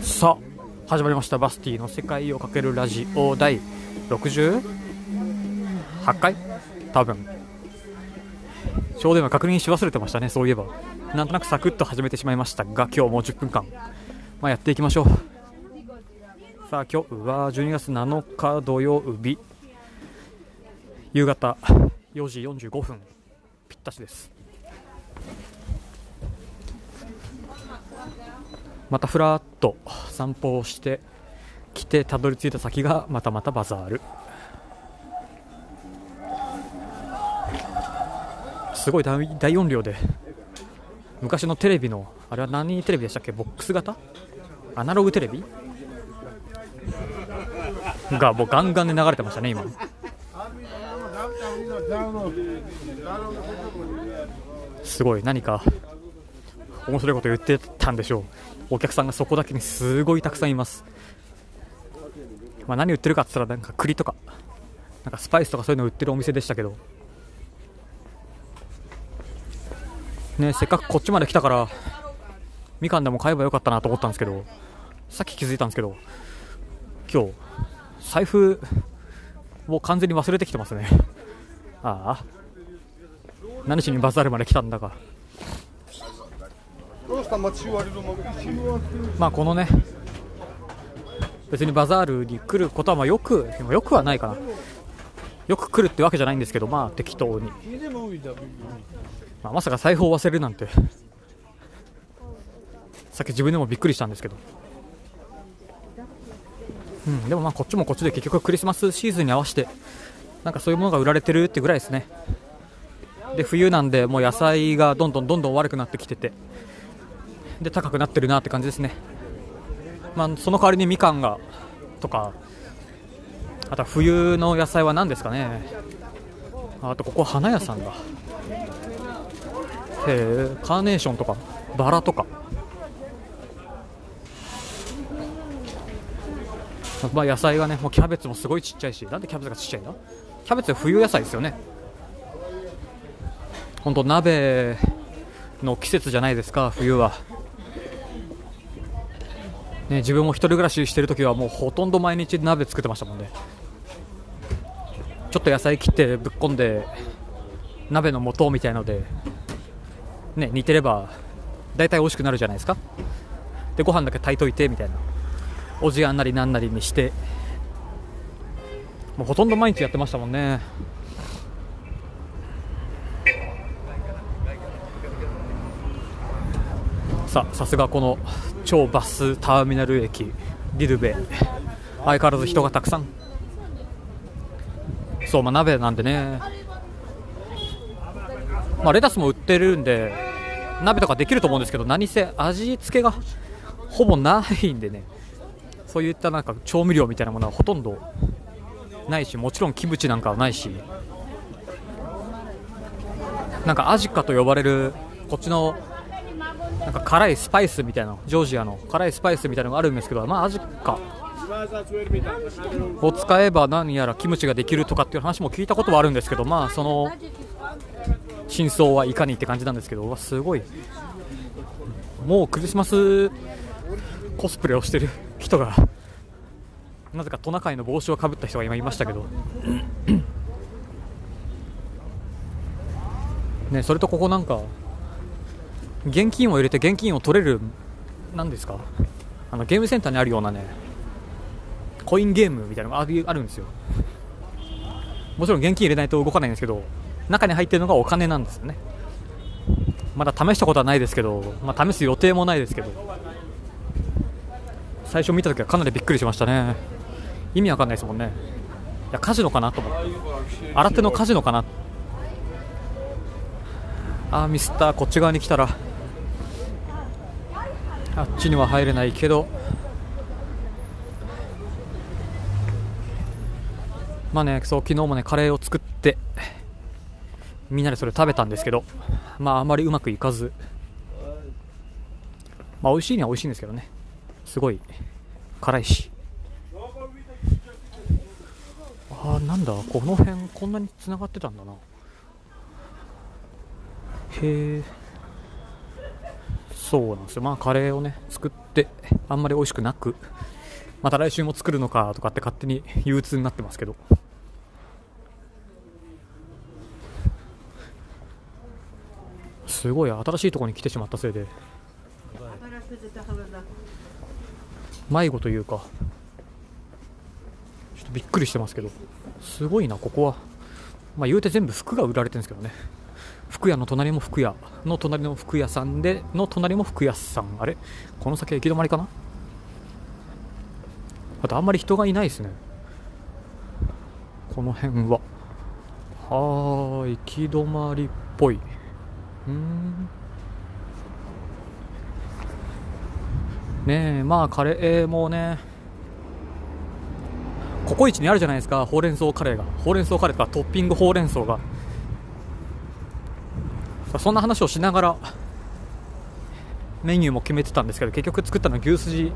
さあ始まりました。バスティの世界をかけるラジオ第68回？多分。ちょうど今確認し忘れてましたねそういえば。なんとなくサクッと始めてしまいましたが今日もう10分間、まあ、やっていきましょう。さあ今日は12月7日土曜日。夕方4時45分。ぴったしです。またふらっと散歩をして来てたどり着いた先がまたまたバザール。すごい大音量で昔のテレビのあれは何テレビでしたっけ？ボックス型？アナログテレビ？がもうガンガンで流れてましたね今。すごい何か面白いこと言ってたんでしょう。お客さんがそこだけにすごいたくさんいます、まあ、何売ってるかって言ったらなんか栗とかなんかスパイスとかそういうの売ってるお店でしたけど。ねせっかくこっちまで来たからみかんでも買えばよかったなと思ったんですけどさっき気づいたんですけど今日財布を完全に忘れてきてますね。ああ何しにバザールまで来たんだか。まあこのね別にバザールに来ることはまあよくでもよくはないかな。よく来るってわけじゃないんですけどまあ適当に、まあ、まさか財布を忘れるなんて。さっき自分でもびっくりしたんですけど。うんでもまあこっちもこっちで結局クリスマスシーズンに合わせてなんかそういうものが売られてるってぐらいですね。で冬なんでもう野菜がどんどんどんどん悪くなってきてて。で高くなってるなって感じですね、まあ、その代わりにみかんがとかあとは冬の野菜は何ですかね。あとここ花屋さんだ。へえカーネーションとかバラとか。まあ野菜がねもうキャベツもすごいちっちゃいしなんでキャベツがちっちゃいんだキャベツは冬野菜ですよね。本当鍋の季節じゃないですか冬は。ね、自分も一人暮らししてるときはもうほとんど毎日鍋作ってましたもんね。ちょっと野菜切ってぶっこんで鍋の素みたいので、ね、煮てれば大体美味しくなるじゃないですか。でご飯だけ炊いといてみたいな。おじやんなりなんなりにして。もうほとんど毎日やってましたもんね。ささすがこの超バスターミナル駅リルベ。相変わらず人がたくさん。そうまあ鍋なんでね。まあレタスも売ってるんで鍋とかできると思うんですけど何せ味付けがほぼないんでね。そういったなんか調味料みたいなものはほとんどないしもちろんキムチなんかはないし。なんかアジカと呼ばれるこっちのなんか辛いスパイスみたいなジョージアの辛いスパイスみたいなのがあるんですけどまあアジカを使えば何やらキムチができるとかっていう話も聞いたことはあるんですけどまあその真相はいかにって感じなんですけどわすごい。もうクリスマスコスプレをしてる人がなぜかトナカイの帽子をかぶった人が今いましたけど。ねそれとここなんか現金を入れて現金を取れるなんですか？あのゲームセンターにあるようなねコインゲームみたいなのがあるあるんですよ。もちろん現金入れないと動かないんですけど中に入ってるのがお金なんですよね。まだ試したことはないですけど、まあ、試す予定もないですけど。最初見た時はかなりびっくりしましたね。意味わかんないですもんね。いやカジノかなと思って。新手のカジノかな。あーミスターこっち側に来たら。あっちには入れないけどまあねそう昨日もねカレーを作ってみんなでそれ食べたんですけどまああまりうまくいかず。まあ美味しいには美味しいんですけどね。すごい辛いし。あーなんだこの辺こんなに繋がってたんだな。へえそうなんですよ。まあカレーをね作ってあんまり美味しくなくまた来週も作るのかとかって勝手に憂鬱になってますけど。すごい新しいところに来てしまったせいで。迷子というか。ちょっとびっくりしてますけど。すごいなここは。まあ言うて全部服が売られてるんですけどね。服屋の隣も服屋。の隣の服屋さんでの隣も服屋さん。あれ？この先行き止まりかな？あとあんまり人がいないですね。この辺は。はー行き止まりっぽい。うん。ねえまあカレーもねココイチにあるじゃないですか。ほうれん草カレーが。ほうれん草カレーとかトッピングほうれん草が。そんな話をしながらメニューも決めてたんですけど結局作ったのは牛すじ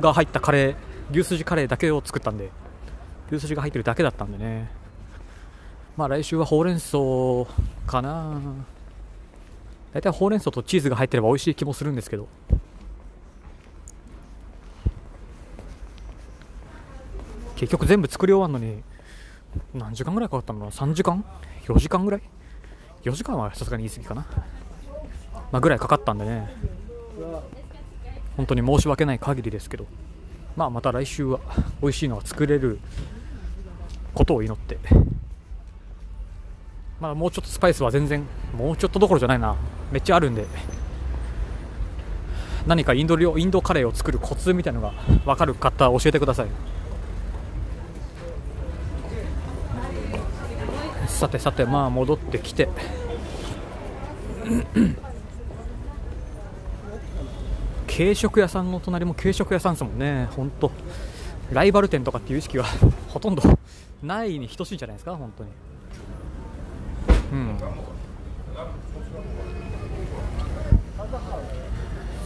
が入ったカレー牛すじカレーだけを作ったんで牛すじが入ってるだけだったんでね。まあ来週はほうれん草かな。大体ほうれん草とチーズが入ってれば美味しい気もするんですけど。結局全部作り終わるのに何時間ぐらいかかったのかな？3時間？4時間ぐらい？4時間はさすがに言い過ぎかな、まあ、ぐらいかかったんでね。本当に申し訳ない限りですけど。まあまた来週は美味しいのが作れることを祈って。まあもうちょっとスパイスは全然もうちょっとどころじゃないな。めっちゃあるんで。何かインド料インドカレーを作るコツみたいなのが分かる方教えてください。さてさてまあ戻ってきて。軽食屋さんの隣も軽食屋さんですもんね。本当。ライバル店とかっていう意識は ほとんどないに等しいんじゃないですか本当に。うん。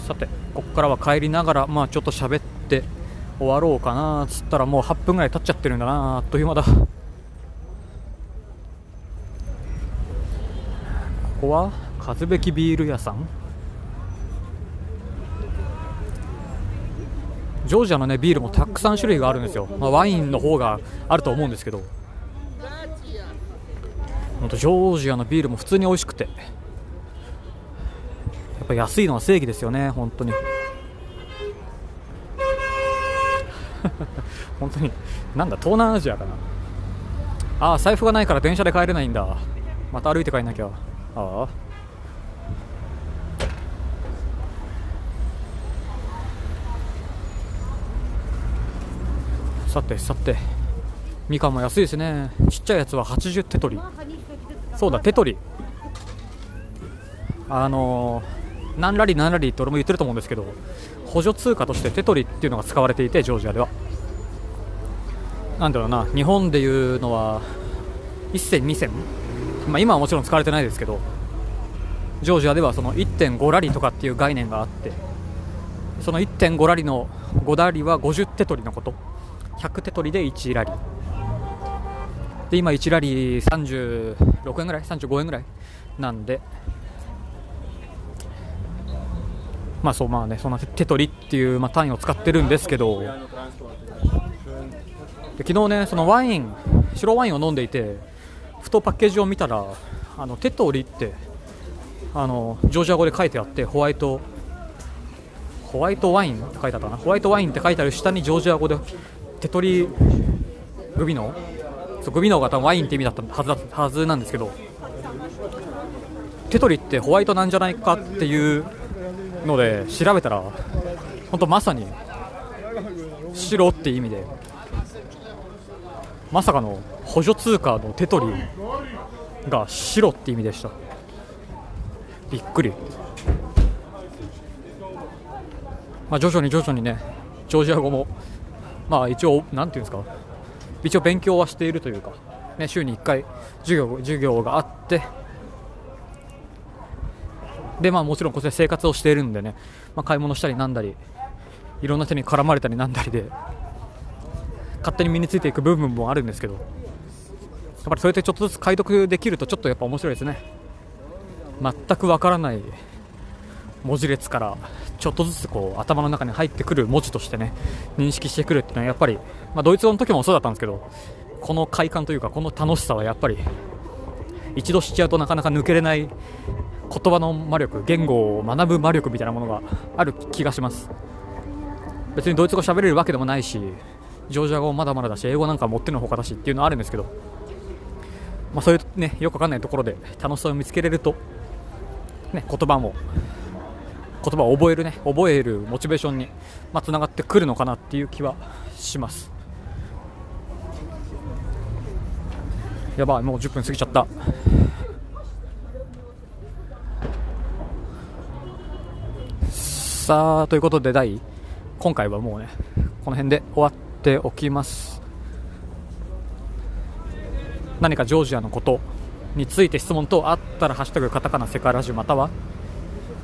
さてここからは帰りながらまあちょっと喋って終わろうかなっつったらもう8分ぐらい経っちゃってるんだなあっという間だ。ここは数べきビール屋さん。ジョージアの、ね、ビールもたくさん種類があるんですよ、まあ、ワインの方があると思うんですけど。本当ジョージアのビールも普通に美味しくて。やっぱ安いのは正義ですよね本当に。本当に。なんだ東南アジアかな。ああ財布がないから電車で帰れないんだ。また歩いて帰んなきゃ。ああ。さてさて。みかんも安いですね。ちっちゃいやつは80テトリそうだテトリあの、何ラリ何ラリって俺も言ってると思うんですけど補助通貨としてテトリっていうのが使われていてジョージアでは。なんだろうな。日本でいうのは1銭2銭まあ、今はもちろん使われてないですけどジョージアではその1.5ラリとかっていう概念があってその1.5ラリの5ラリは50テトリのこと。100テトリで1ラリ。で今1ラリー36円ぐらい？35円ぐらい？なんで。まあそうまあねそんなテトリっていうまあ単位を使ってるんですけど。で昨日ねそのワイン白ワインを飲んでいてふとパッケージを見たらあのテトリってあのジョージア語で書いてあってホワイトホワイトワインって書いてあったなホワイトワインって書いてある下にジョージア語でテトリグビノそうグビノが多分ワインって意味だったはずだはずなんですけどテトリってホワイトなんじゃないかっていうので調べたら本当まさに白って意味で。まさかの補助通貨のテトリが白って意味でした。びっくり、まあ、徐々に徐々にねジョージア語もまあ一応なんていうんですか。一応勉強はしているというか、ね、週に1回授業授業があって。でまあもちろんこちら生活をしているんでね、まあ、買い物したりなんだりいろんな人に絡まれたりなんだりで勝手に身についていく部分もあるんですけどやっぱりそうやってちょっとずつ解読できるとちょっとやっぱ面白いですね。全くわからない文字列からちょっとずつこう頭の中に入ってくる文字としてね認識してくるっていうのはやっぱり、まあ、ドイツ語の時もそうだったんですけどこの快感というかこの楽しさはやっぱり一度知っちゃうとなかなか抜けれない言葉の魔力言語を学ぶ魔力みたいなものがある気がします。別にドイツ語喋れるわけでもないしジョージア語まだまだだし英語なんか持ってのほかだしっていうのはあるんですけど、まあ、そういうねよくわかんないところで楽しさを見つけれると、ね、言葉も言葉を覚えるね覚えるモチベーションにまあ、つながってくるのかなっていう気はします。やばいもう10分過ぎちゃった。さあということで第今回はもうねこの辺で終わってておきます。何かジョージアのことについて質問等あったら「ハッシュタグカタカナセカラジオ」または、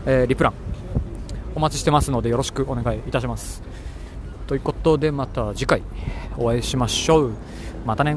えー、リプラン。お待ちしてますのでよろしくお願いいたします。ということでまた次回お会いしましょう。またね。